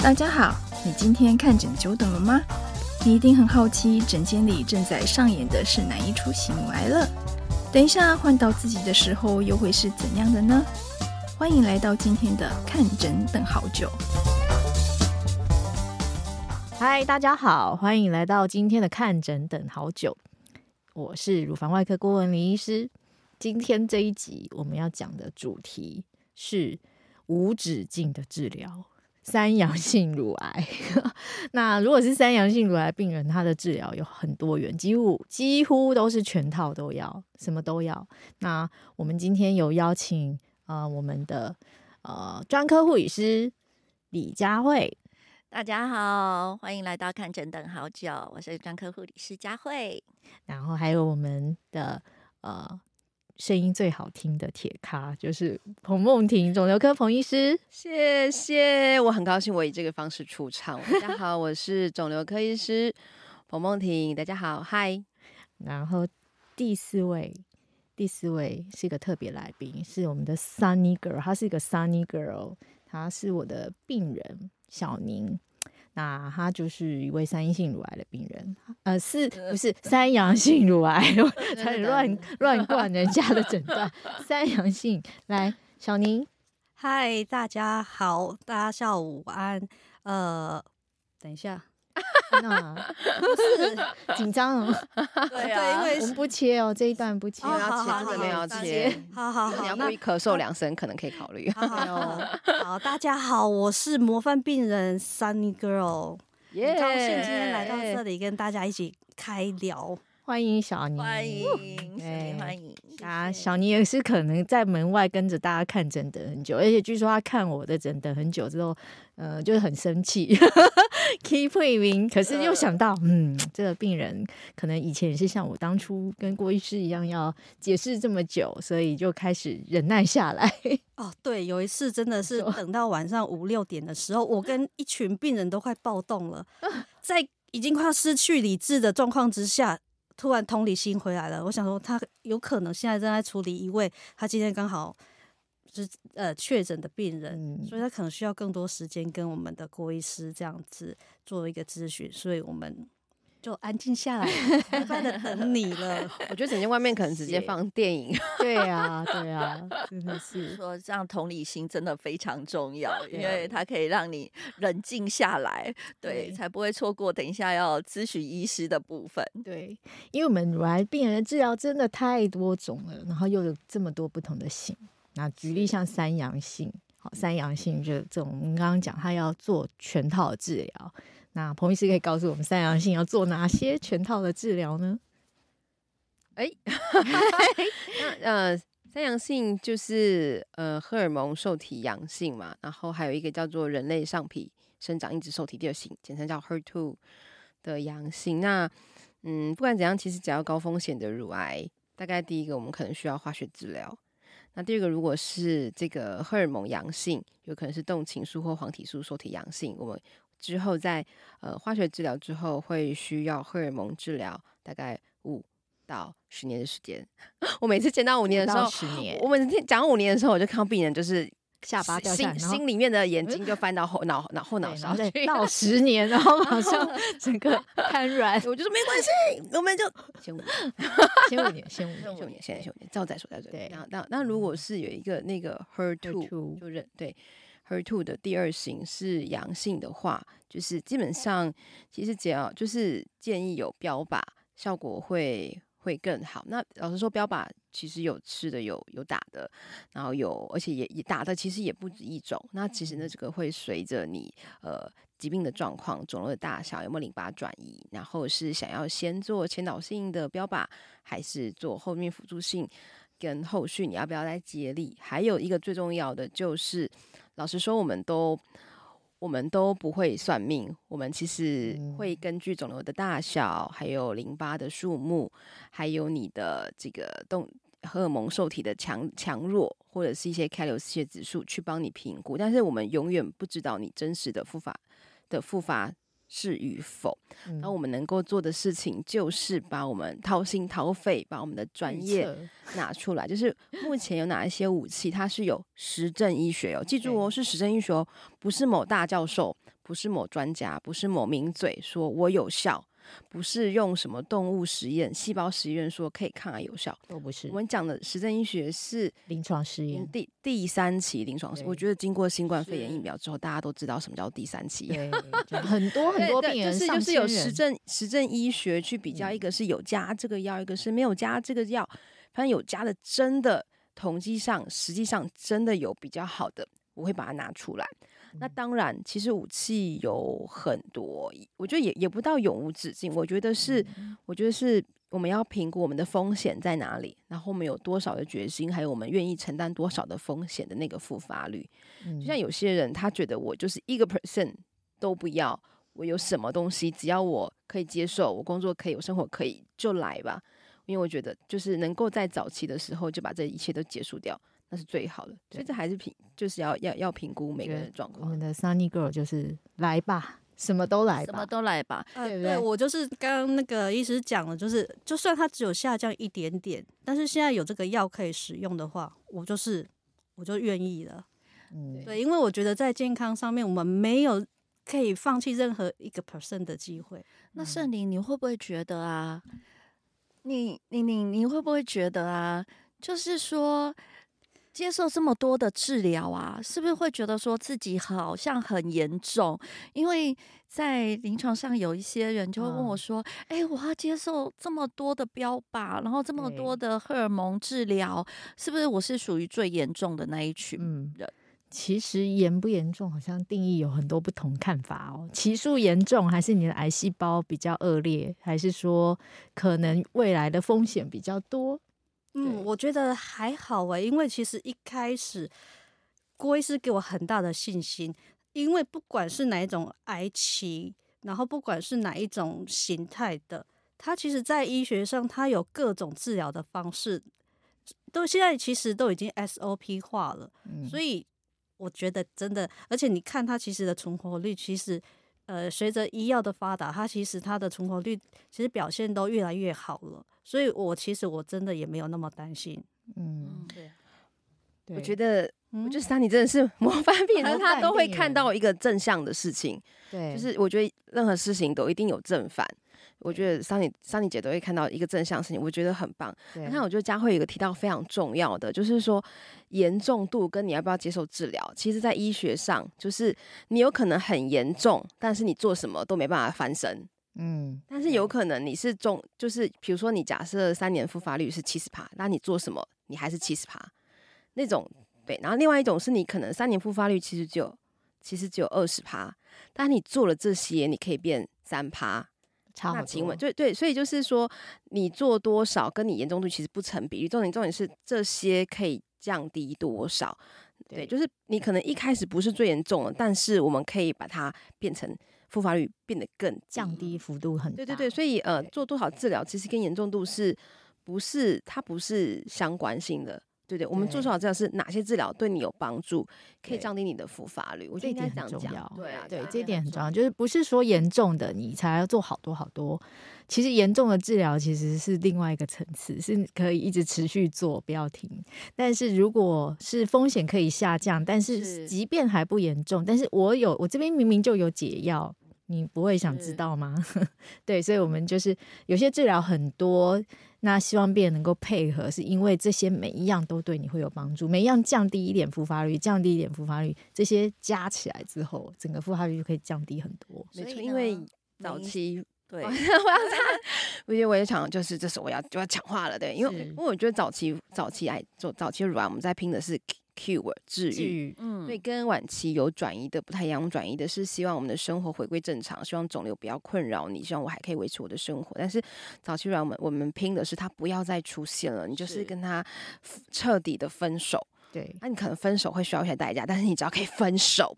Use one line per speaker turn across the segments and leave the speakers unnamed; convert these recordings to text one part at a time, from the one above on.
大家好，你今天看诊久等了吗？你一定很好奇，诊间里正在上演的是哪一出喜怒哀乐？等一下换到自己的时候，又会是怎样的呢？欢迎来到今天的看诊等好久。
嗨，大家好，欢迎来到今天的看诊等好久。我是乳房外科郭文玲医师。今天这一集我们要讲的主题是无止境的治疗三阳性乳癌。那如果是三阳性乳癌病人，他的治疗有很多元，几乎几乎都是全套都要，什么都要。那我们今天有邀请呃我们的呃专科护理师李佳慧，
大家好，欢迎来到看诊等好久，我是专科护理师佳慧。
然后还有我们的呃。声音最好听的铁咖就是彭梦婷，肿瘤科彭医师。
谢谢，我很高兴我以这个方式出场。大家好，我是肿瘤科医师 彭梦婷。大家好，嗨。
然后第四位，第四位是一个特别来宾，是我们的 Sunny Girl，她是一个 Sunny Girl，她是我的病人小宁。那他就是一位三阴性乳癌的病人，呃，是不是三阳性乳癌？才乱乱灌人家的诊断。三阳性，来，小宁，
嗨，大家好，大家下午安。呃，等一下。
那不 是紧张哦，
对啊，对，因为
我们不切哦，这一段不切，
要切，真的没有切，
好好好，
你要故意咳嗽两声，可能可以考虑。
好好，好，大家好，我是模范病人 Sunny Girl，很高兴今天来到这里跟大家一起开聊。
欢迎小宁，
欢迎，欢迎
啊！小宁也是可能在门外跟着大家看诊等很久，而且据说他看我的诊等很久之后，呃，就是很生气，keep moving。可是又想到，嗯，这个病人可能以前也是像我当初跟郭医师一样要解释这么久，所以就开始忍耐下来。
哦，对，有一次真的是等到晚上五六点的时候，我跟一群病人都快暴动了，在已经快要失去理智的状况之下。突然同理心回来了，我想说他有可能现在正在处理一位他今天刚好是呃确诊的病人，嗯，所以他可能需要更多时间跟我们的郭医师这样子做一个咨询，所以我们。就安静下来，你了。
我觉得整间外面可能直接放电影。
对呀，对呀，真的是
说这样同理心真的非常重要，因为它可以让你冷静下来，对，对才不会错过等一下要咨询医师的部分。
对，因为我们乳癌病人的治疗真的太多种了，然后又有这么多不同的型。那举例像三阳性，好，三阳性就这种，我们刚刚讲他要做全套的治疗。那彭医师可以告诉我们，三阳性要做哪些全套的治疗呢？
哎，那呃，三阳性就是呃荷尔蒙受体阳性嘛，然后还有一个叫做人类上皮生长因子受体第二型，简称叫 HER2 的阳性。那嗯，不管怎样，其实只要高风险的乳癌，大概第一个我们可能需要化学治疗。那第二个，如果是这个荷尔蒙阳性，有可能是动情素或黄体素受体阳性，我们。之后在呃化学治疗之后会需要荷尔蒙治疗，大概五到十年的时间。我每次见到五年的时候，
十年，
我每次讲五年的时候，我就看到病人就是
下巴掉下来，
心心里面的眼睛就翻到后脑脑 后脑勺去，
到十年，然后马上 整个瘫软。
我就说没关系，我们就先五年，
先五年，先五年，
先五年，现在先五年，之后再说再说。对，那那那如果是有一个那个 HER two 就认对。HER2 的第二型是阳性的话，就是基本上其实只要就是建议有标靶，效果会会更好。那老实说，标靶其实有吃的，有有打的，然后有而且也也打的，其实也不止一种。那其实呢，这个会随着你呃疾病的状况、肿瘤的大小、有没有淋巴转移，然后是想要先做前导性的标靶，还是做后面辅助性，跟后续你要不要再接力？还有一个最重要的就是。老实说，我们都我们都不会算命。我们其实会根据肿瘤的大小，还有淋巴的数目，还有你的这个动荷尔蒙受体的强强弱，或者是一些开流失血指数去帮你评估。但是我们永远不知道你真实的复发的复发是与否。那、嗯、我们能够做的事情，就是把我们掏心掏肺，把我们的专业拿出来。就是目前有哪一些武器，它是有实证医学哦，记住哦，是实证医学哦，不是某大教授，不是某专家，不是某名嘴说我有效。不是用什么动物实验、细胞实验说可以抗癌有效，
都不是。
我们讲的实证医学是
临床实验，
第第三期临床实验。我觉得经过新冠肺炎疫苗之后，大家都知道什么叫第三期。
对，很多很多病人，
就是就是有实证实证医学去比较，一个是有加这个药，一个是没有加这个药。反正有加的真的统计上，实际上真的有比较好的，我会把它拿出来。那当然，其实武器有很多，我觉得也也不到永无止境。我觉得是，我觉得是我们要评估我们的风险在哪里，然后我们有多少的决心，还有我们愿意承担多少的风险的那个复发率。就像有些人，他觉得我就是一个 percent 都不要，我有什么东西，只要我可以接受，我工作可以，我生活可以，就来吧。因为我觉得，就是能够在早期的时候就把这一切都结束掉。那是最好的，所以这还是评，就是要要要评估每个人的状况。
我们的 Sunny Girl 就是来吧，什么都来吧，
什么都来吧，
对不对？对，我就是刚刚那个医师讲了，就是就算它只有下降一点点，但是现在有这个药可以使用的话，我就是我就愿意了。嗯，对，因为我觉得在健康上面，我们没有可以放弃任何一个 percent 的机会。
那圣灵，你会不会觉得啊？你你你你会不会觉得啊？就是说。接受这么多的治疗啊，是不是会觉得说自己好像很严重？因为在临床上有一些人就会问我说：“哎、嗯欸，我要接受这么多的标靶，然后这么多的荷尔蒙治疗，是不是我是属于最严重的那一群人？”嗯，
其实严不严重，好像定义有很多不同看法哦。期数严重，还是你的癌细胞比较恶劣，还是说可能未来的风险比较多？
嗯，我觉得还好哎，因为其实一开始郭医师给我很大的信心，因为不管是哪一种癌期，然后不管是哪一种形态的，它其实在医学上它有各种治疗的方式，都现在其实都已经 SOP 化了，嗯，所以我觉得真的，而且你看它其实的存活率，其实呃随着医药的发达，它其实它的存活率其实表现都越来越好了。所以，我其实我真的也没有那么担心。嗯，对，
我觉得，我觉得 Sunny 真的是模范 病人，他都会看到一个正向的事情。对，就是我觉得任何事情都一定有正反。我觉得 Sunny Sunny 姐都会看到一个正向事情，我觉得很棒。你看，我觉得佳慧有一个提到非常重要的，就是说严重度跟你要不要接受治疗，其实在医学上，就是你有可能很严重，但是你做什么都没办法翻身。嗯，但是有可能你是中，就是比如说你假设三年复发率是七十趴，那你做什么你还是七十趴，那种对。然后另外一种是你可能三年复发率其实只有其实只有二十趴，但你做了这些你可以变三趴，差很多。对对，所以就是说你做多少跟你严重度其实不成比例，重点重点是这些可以降低多少。对，对就是你可能一开始不是最严重的，但是我们可以把它变成。复发率变得更
降低幅度很大，
对对对，所以呃，做多少治疗其实跟严重度是不是它不是相关性的，对对，我们做多少治疗是哪些治疗对你有帮助，可以降低你的复发率，我觉得这一点很重要，
对啊，对，这一点很重要，就是不是说严重的你才要做好多好多，其实严重的治疗其实是另外一个层次，是可以一直持续做，不要停。但是如果是风险可以下降，但是即便还不严重，但是我有我这边明明就有解药。你不会想知道吗？对，所以，我们就是有些治疗很多，那希望病人能够配合，是因为这些每一样都对你会有帮助，每一样降低一点复发率，降低一点复发率，这些加起来之后，整个复发率就可以降低很多。
没错，因为早期
对，
我要讲，我觉得我也想，就是这时候我要就要讲话了，对，因为因为我觉得早期早期癌做早期乳癌，我们在拼的是。Cure 治愈，嗯，所以跟晚期有转移的不太一样。转移的是希望我们的生活回归正常，希望肿瘤不要困扰你，希望我还可以维持我的生活。但是早期软我们我们拼的是它不要再出现了，你就是跟他彻底的分手。对，那你可能分手会需要一些代价，但是你只要可以分手，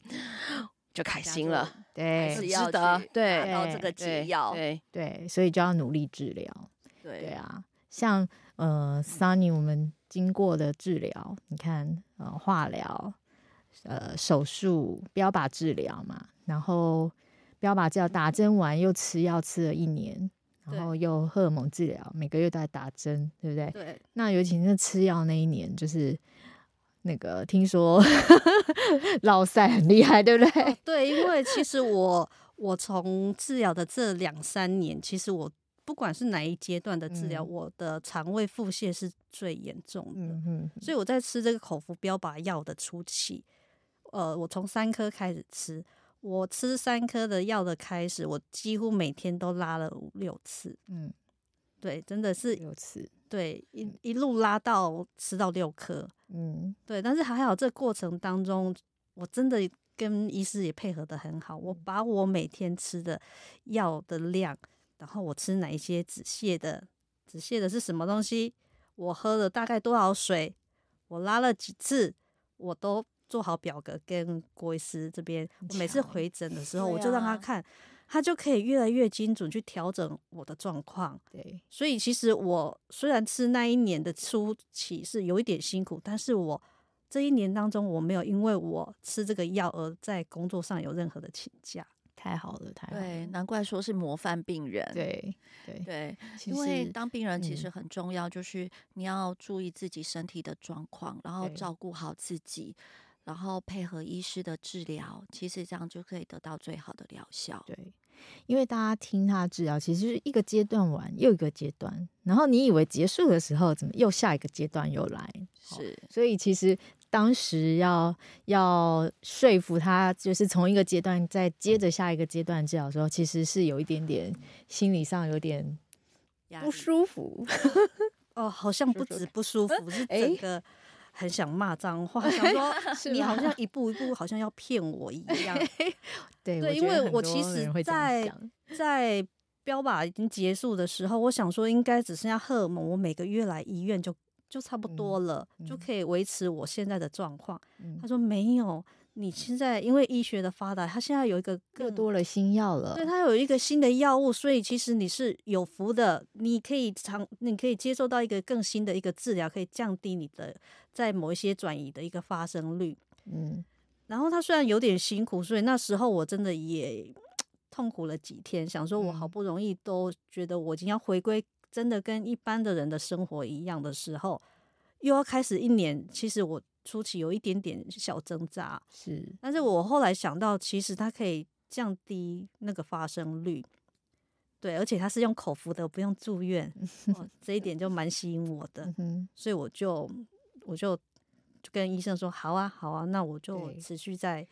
就开心了。对，
是值得。对，拿到这个解药。
对对，所以就要努力治疗。对对啊，像呃，Sunny 我们。经过的治疗，你看，呃，化疗，呃，手术，标靶治疗嘛，然后标靶治疗打针完又吃药吃了一年，然后又荷尔蒙治疗，每个月都在打针，对不对？
对。
那尤其是吃药那一年，就是那个听说 老赛很厉害，对不对？
哦，对，因为其实我我从治疗的这两三年，其实我。不管是哪一阶段的治疗，嗯、我的肠胃腹泻是最严重的。嗯嗯，所以我在吃这个口服标靶药的初期，呃，我从三颗开始吃，我吃三颗的药的开始，我几乎每天都拉了五六次。嗯，对，真的是
六次，
对，一一路拉到吃到六颗。嗯，对，但是还好，这过程当中，我真的跟医师也配合的很好，我把我每天吃的药的量。然后我吃哪一些止泻的？止泻的是什么东西？我喝了大概多少水？我拉了几次？我都做好表格跟郭医师这边。我每次回诊的时候，我就让他看，他就可以越来越精准去调整我的状况。对，所以其实我虽然吃那一年的初期是有一点辛苦，但是我这一年当中我没有因为我吃这个药而在工作上有任何的请假。
太好了，太好了。
对，难怪说是模范病人。
对对
对，因为当病人其实很重要，就是你要注意自己身体的状况，嗯、然后照顾好自己，然后配合医师的治疗，其实这样就可以得到最好的疗效。
对，因为大家听他治疗，其实是一个阶段完又一个阶段，然后你以为结束的时候，怎么又下一个阶段又来？
是，
所以其实。当时要要说服他，就是从一个阶段再接着下一个阶段治疗的时候，其实是有一点点心理上有点不舒服。
哦，好像不止不舒服，是整个很想骂脏话，想说你好像一步一步好像要骗我一样。
对
对，因为我其实在在标靶已经结束的时候，我想说应该只剩下荷尔蒙，我每个月来医院就。就差不多了，就可以维持我现在的状况。嗯、他说没有，你现在因为医学的发达，他现在有一个
更多了新药了。
对，他有一个新的药物，所以其实你是有福的，你可以尝，你可以接受到一个更新的一个治疗，可以降低你的在某一些转移的一个发生率。嗯，然后他虽然有点辛苦，所以那时候我真的也 痛苦了几天，想说我好不容易都觉得我已经要回归。真的跟一般的人的生活一样的时候，又要开始一年。其实我初期有一点点小挣扎，
是，
但是我后来想到，其实它可以降低那个发生率，对，而且它是用口服的，不用住院，哦，这一点就蛮吸引我的，所以我就我就就跟医生说，好啊，好啊，那我就持续在。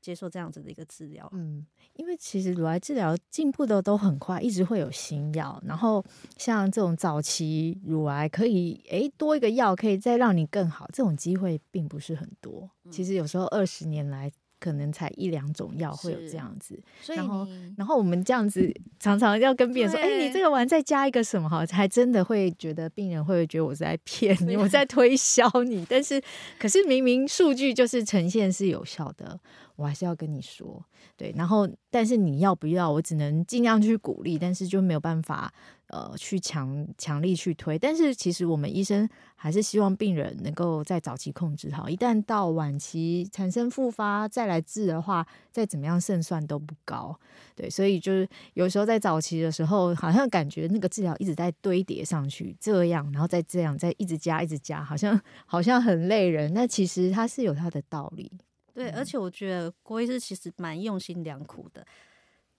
接受这样子的一个治疗，
嗯，因为其实乳癌治疗进步的都很快，一直会有新药。然后像这种早期乳癌，可以诶多一个药，可以再让你更好，这种机会并不是很多。其实有时候二十年来。可能才一两种药会有这样子，然后然后我们这样子常常要跟病人说，哎，你这个完再加一个什么哈，还真的会觉得病人会觉得我在骗你，我在推销你。但是可是明明数据就是呈现是有效的，我还是要跟你说，对。然后但是你要不要，我只能尽量去鼓励，但是就没有办法。呃，去强强力去推，但是其实我们医生还是希望病人能够在早期控制好，一旦到晚期产生复发再来治的话，再怎么样胜算都不高。对，所以就是有时候在早期的时候，好像感觉那个治疗一直在堆叠上去，这样，然后再这样，再一直加，一直加，好像好像很累人。那其实它是有它的道理。
对，而且我觉得郭医师其实蛮用心良苦的，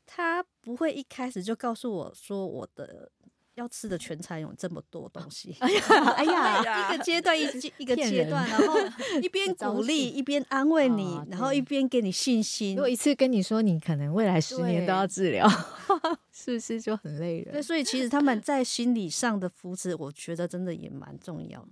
他不会一开始就告诉我说我的。要吃的全餐有这么多东西 哎呀，哎呀，一个阶段一一个阶段，然后一边 鼓励一边安慰你，然后一边给你信心。
如果一次跟你说你可能未来十年都要治疗，是不是就很累人？
对，所以其实他们在心理上的扶持，我觉得真的也蛮重要的。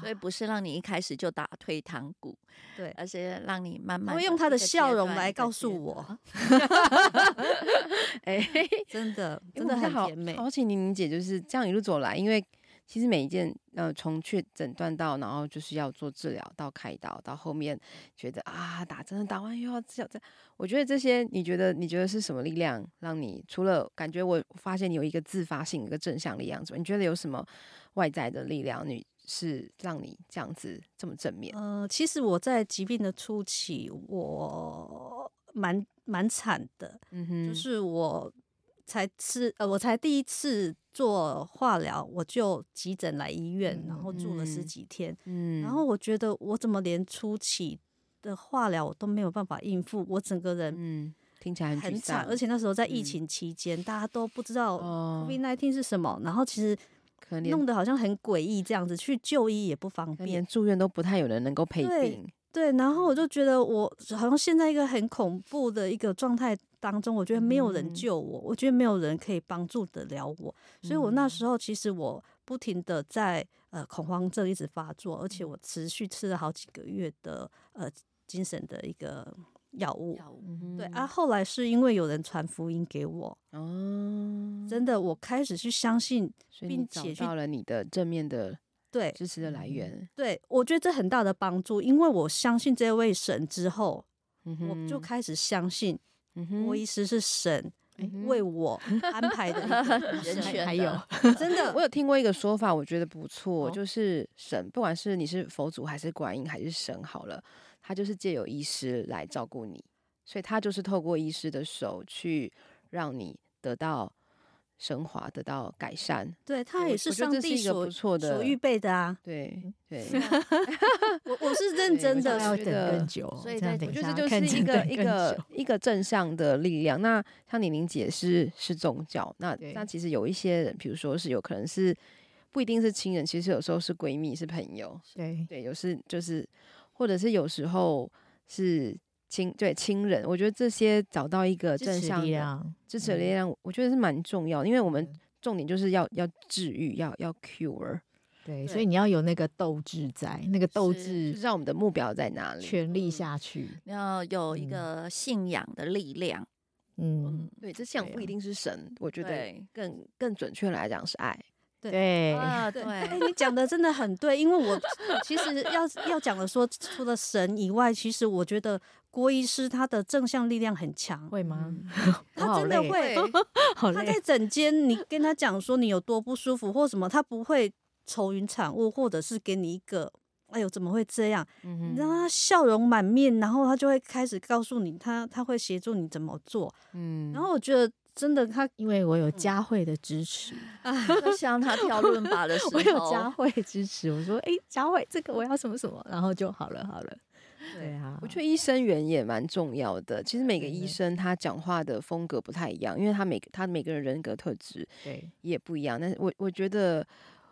所以不是让你一开始就打退堂鼓，对，而是让你慢慢。
会用他的笑容来告诉我，哎，真的真的很甜美。
好，请玲玲姐就是这样一路走来，因为其实每一件呃，从确诊断到，然后就是要做治疗，到开刀，到后面觉得啊，打针打完又要治疗，这我觉得这些，你觉得你觉得是什么力量让你除了感觉我发现你有一个自发性一个正向力量之外，你觉得有什么外在的力量你？是让你这样子这么正面。
呃，其实我在疾病的初期，我蛮蛮惨的，
嗯哼，
就是我才吃呃，我才第一次做化疗，我就急诊来医院，然后住了十几天，
嗯，
然后我觉得我怎么连初期的化疗我都没有办法应付，我整个人
嗯。听起来很
很惨，而且那时候在疫情期间，嗯、大家都不知道 COVID-19 是什么，哦、然后其实弄得好像很诡异，这样子去就医也不方便，
连住院都不太有人能够陪病。
对，对，然后我就觉得我好像现在一个很恐怖的一个状态当中，我觉得没有人救我，嗯、我觉得没有人可以帮助得了我，所以我那时候其实我不停的在呃恐慌症一直发作，而且我持续吃了好几个月的呃精神的一个。药物，药物对啊，后来是因为有人传福音给我，哦，真的，我开始去相信，并且
找到了你的正面的
对
支持的来源。
对，我觉得这很大的帮助，因为我相信这位神之后，
嗯、哼
我就开始相信，我医师是神为我安排的一个 人选。还有，真的，
我有听过一个说法，我觉得不错，哦、就是神，不管是你是佛祖还是观音还是神，好了。他就是借由医师来照顾你，所以他就是透过医师的手去让你得到升华，得到改善。
对，他也是上帝所
不错的
所预备的啊。
对对，
我我是认真的，
要等更久，所以
我觉得就是一个一个一个正向的力量。那像你玲姐是是宗教，那那其实有一些人，比如说是有可能是不一定是亲人，其实有时候是闺蜜，是朋友。
对
对，有时就是。或者是有时候是亲对亲人，我觉得这些找到一个正向的支持力量，支持力量，我觉得是蛮重要的，因为我们重点就是要要治愈，要要 cure，
对，所以你要有那个斗志在，那个斗志
知道我们的目标在哪里，
全力下去，
要有一个信仰的力量，
嗯，
对，这信仰不一定是神，我觉得。更更准确来讲是爱。
对
啊，对，
哎，你讲的真的很对，因为我其实要要讲的说，除了神以外，其实我觉得郭医师他的正向力量很强，
会吗？
他真的会，他在诊间，你跟他讲说你有多不舒服或什么，他不会愁云惨雾，或者是给你一个，哎呦怎么会这样？你让他笑容满面，然后他就会开始告诉你，他他会协助你怎么做。嗯，然后我觉得。真的，他
因为我有佳慧的支持
啊，像他跳伦巴的 时候，
我有佳慧支持，我说：“哎、欸，佳慧，这个我要什么什么，然后就好了，好了。”对啊，
我觉得医生缘也蛮重要的。其实每个医生他讲话的风格不太一样，因为他每个他每个人人格特质对也不一样。但是我我觉得，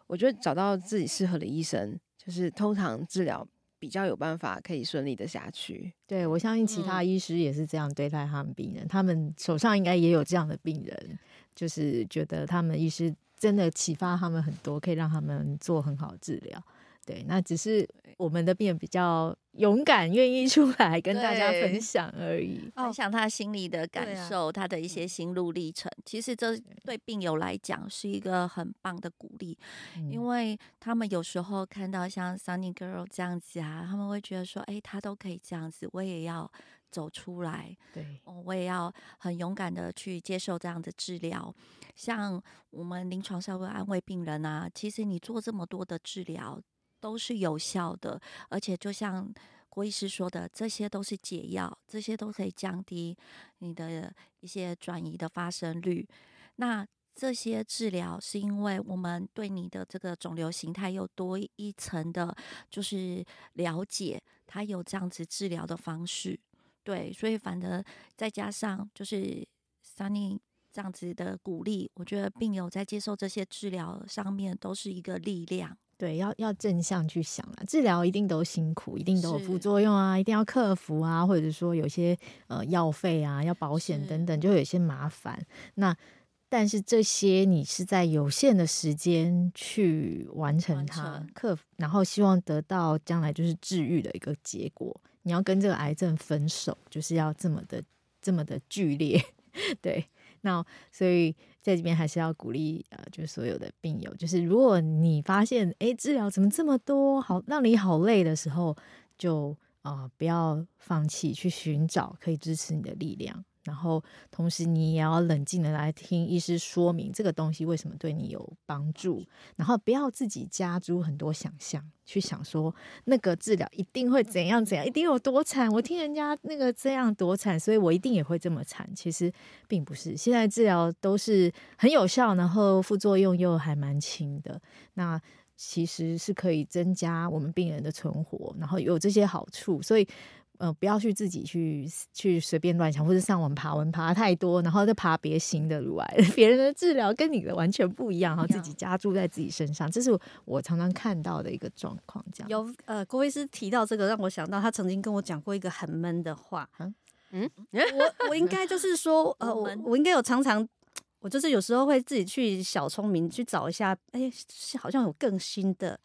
我觉得找到自己适合的医生，就是通常治疗。比较有办法可以顺利的下去。
对，我相信其他医师也是这样对待他们病人，嗯、他们手上应该也有这样的病人，就是觉得他们医师真的启发他们很多，可以让他们做很好治疗。对，那只是我们的病人比较勇敢，愿意出来跟大家分享而已，
分享他心里的感受，他的一些心路历程。其实这对病友来讲是一个很棒的鼓励，因为他们有时候看到像 Sunny Girl 这样子啊，他们会觉得说，哎，他都可以这样子，我也要走出来，
对，
我也要很勇敢的去接受这样的治疗。像我们临床上会安慰病人啊，其实你做这么多的治疗。都是有效的，而且就像郭医师说的，这些都是解药，这些都可以降低你的一些转移的发生率。那这些治疗是因为我们对你的这个肿瘤形态又多一层的，就是了解，它有这样子治疗的方式。对，所以反而再加上就是 Sunny 这样子的鼓励，我觉得病友在接受这些治疗上面都是一个力量。
对，要要正向去想啊，治疗一定都辛苦，一定都有副作用啊，一定要克服啊，或者说有些呃药费啊，要保险等等，就有些麻烦。那但是这些你是在有限的时间去完成它，成克服，然后希望得到将来就是治愈的一个结果。你要跟这个癌症分手，就是要这么的这么的剧烈，对。那所以在这边还是要鼓励呃，就是所有的病友，就是如果你发现哎、治疗怎么这么多，好让你好累的时候，就啊、不要放弃，去寻找可以支持你的力量。然后同时你也要冷静的来听医师说明这个东西为什么对你有帮助，然后不要自己加诸很多想象，去想说那个治疗一定会怎样怎样，一定有多惨。我听人家那个这样多惨，所以我一定也会这么惨。其实并不是，现在治疗都是很有效，然后副作用又还蛮轻的。那其实是可以增加我们病人的存活，然后有这些好处，所以呃，不要去自己去去随便乱想，或者上网爬文爬太多，然后再爬别新的乳癌，别人的治疗跟你的完全不一样，然后自己加注在自己身上，这是我常常看到的一个状况。这样
有呃，郭医师提到这个，让我想到他曾经跟我讲过一个很闷的话。嗯嗯，我我应该就是说，呃，我我应该有常常。我就是有时候会自己去小聪明去找一下，哎、欸，好像有更新的，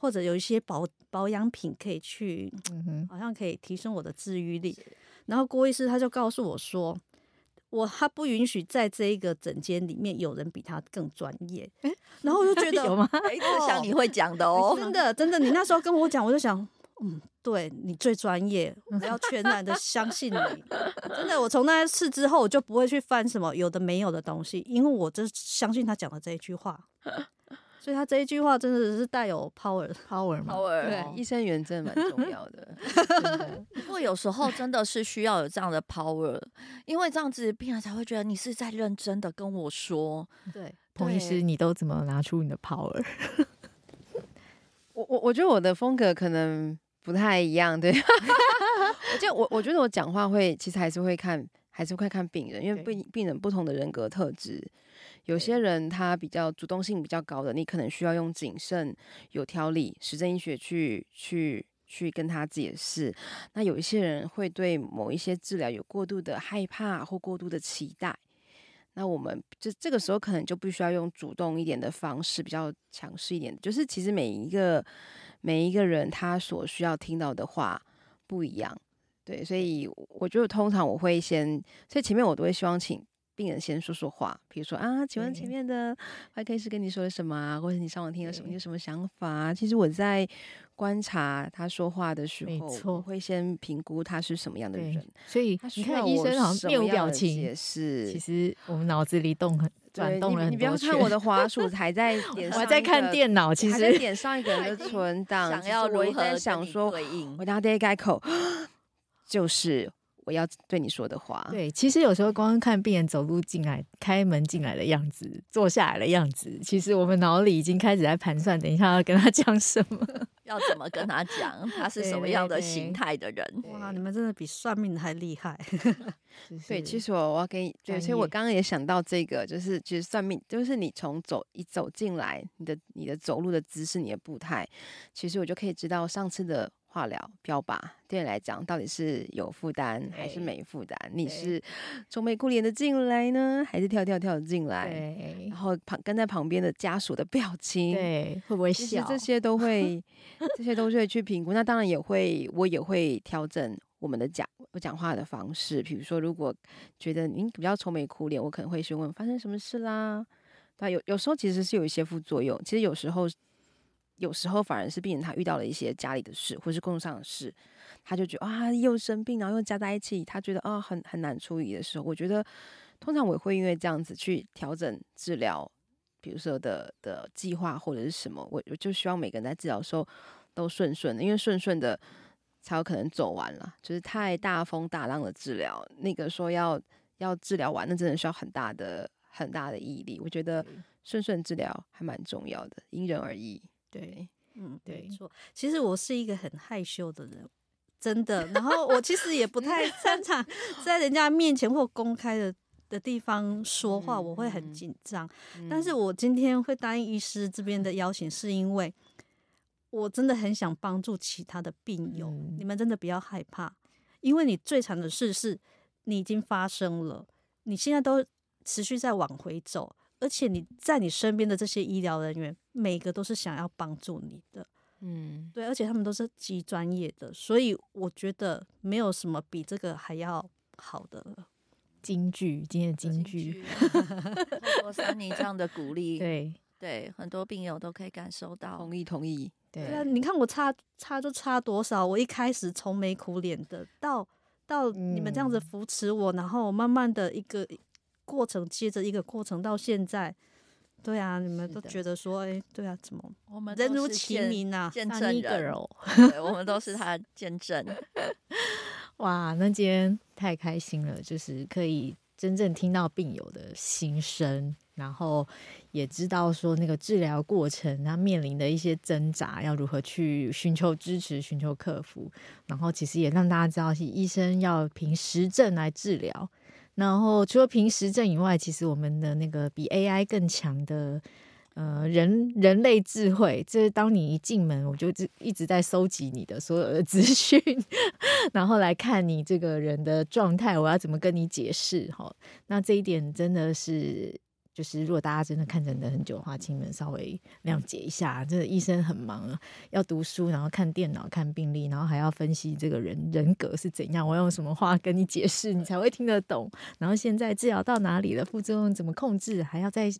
或者有一些保保养品可以去，嗯哼，好像可以提升我的治愈力。然后郭医师他就告诉我说，我他不允许在这一个诊间里面有人比他更专业。欸、然后我就觉得
有吗？
哎，像你会讲的哦，
真的真的，你那时候跟我讲，我就想。嗯，对，你最专业，我要全然的相信你。真的，我从那一次之后，我就不会去翻什么有的没有的东西，因为我就相信他讲的这一句话。所以他这一句话真的是带有 power
power 嘛
？power，对，医生缘真的蛮重要的。
不过有时候真的是需要有这样的 power，因为这样子病人才会觉得你是在认真的跟我说。
对，彭医师，你都怎么拿出你的 power？
我我我觉得我的风格可能。不太一样，对。我就我我觉得我讲话会，其实还是会看，还是会看病人，因为病病人不同的人格特质，有些人他比较主动性比较高的，你可能需要用谨慎、有条理、实证医学去去去跟他解释。那有一些人会对某一些治疗有过度的害怕或过度的期待，那我们这这个时候可能就必须要用主动一点的方式，比较强势一点，就是其实每一个。每一个人他所需要听到的话不一样，对，所以我觉得通常我会先，所以前面我都会希望请病人先说说话，比如说啊，请问前面的外科医师跟你说了什么啊，或者你上网听了什么，你有什么想法啊？其实我在观察他说话的时候，会先评估他是什么样的人，
所以你看医生好像面无表情，也是，其实我们脑子里动很。转动了很多，你不要
看我的滑鼠还在 点，
我还在看电脑，其
实点上一个人 的存档，
想要如何
想说，我等下得改口，就是我要对你说的话。
对，其实有时候光看病人走路进来、开门进来的样子、坐下来的样子，其实我们脑里已经开始在盘算，等一下要跟他 讲什么。
要怎么跟他讲？他是什么样的形态的人？
对对对，哇，你们真的比算命还厉害。
对，其实我我要跟你，对，所以我刚刚也想到这个，就是其实算命，就是你从走一走进来，你的你的走路的姿势，你的步态，其实我就可以知道上次的。化疗标靶对你来讲到底是有负担还是没负担？你是愁眉苦脸的进来呢，还是跳跳跳的进来？然后旁跟在旁边的家属的表情，
对，会不会笑？
这些都会，这些都会去评估。那当然也会，我也会调整我们的讲我讲话的方式。比如说，如果觉得您比较愁眉苦脸，我可能会询问发生什么事啦。对，有有时候其实是有一些副作用。其实有时候。有时候反而是病人他遇到了一些家里的事，或是工作上的事，他就觉得啊又生病，然后又加在一起，他觉得啊很很难处理的时候，我觉得通常我会因为这样子去调整治疗，比如说的的计划或者是什么，我我就希望每个人在治疗的时候都顺顺的，因为顺顺的才有可能走完了。就是太大风大浪的治疗，那个说要要治疗完，那真的需要很大的很大的毅力。我觉得顺顺治疗还蛮重要的，因人而异。对，
嗯，对，没错。其实我是一个很害羞的人，真的。然后我其实也不太擅长 在人家面前或公开的的地方说话，我会很紧张。嗯嗯、但是我今天会答应医师这边的邀请，是因为我真的很想帮助其他的病友。嗯、你们真的不要害怕，因为你最惨的事是你已经发生了，你现在都持续在往回走。而且你在你身边的这些医疗人员，每个都是想要帮助你的，嗯，对，而且他们都是极专业的，所以我觉得没有什么比这个还要好的
了。京剧，今天的金句，
多三你这样的鼓励，
对
对，很多病友都可以感受到，
同意同意，
对，对啊，你看我差差就差多少，我一开始愁眉苦脸的，到到你们这样子扶持我，嗯、然后慢慢的一个过程接着一个过程到现在。对啊，你们都觉得说，哎，对啊，怎么
我们
人如其名啊，
见证人
哦，
对，我们都是他见证。
哇，那今天太开心了，就是可以真正听到病友的心声，然后也知道说那个治疗过程他面临的一些挣扎，要如何去寻求支持、寻求克服，然后其实也让大家知道，医生要凭实证来治疗。然后除了凭实证以外，其实我们的那个比 AI 更强的，呃，人人类智慧，就是当你一进门，我就一直在收集你的所有的资讯，然后来看你这个人的状态，我要怎么跟你解释？哈，那这一点真的是。就是如果大家真的看诊的很久的话，请你们稍微谅解一下。这个医生很忙啊，要读书，然后看电脑、看病历，然后还要分析这个人人格是怎样。我用什么话跟你解释，你才会听得懂？然后现在治疗到哪里了？副作用怎么控制？还要在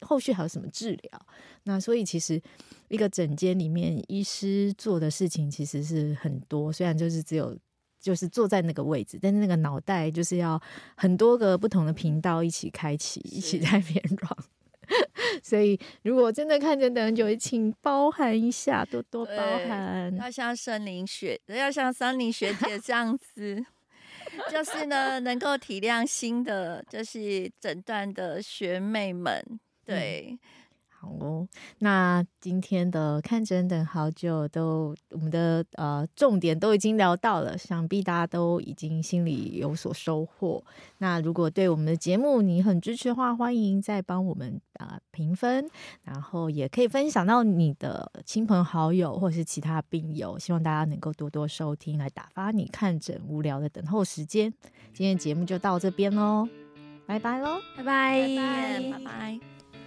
后续还有什么治疗？那所以其实一个诊间里面，医师做的事情其实是很多，虽然就是只有。就是坐在那个位置，但是那个脑袋就是要很多个不同的频道一起开启，一起在 变软。所以如果真的看见等很久，请包涵一下，多多包涵。
要像森林学，要像森林学姐这样子，就是呢，能够体谅新的，就是诊断的学妹们，对。嗯
好哦，那今天的看诊等好久都我们的呃重点都已经聊到了，想必大家都已经心里有所收获。那如果对我们的节目你很支持的话，欢迎再帮我们啊、呃、评分，然后也可以分享到你的亲朋好友或是其他病友。希望大家能够多多收听，来打发你看诊无聊的等候时间。今天节目就到这边喽，拜拜喽，
拜拜，拜拜。拜拜。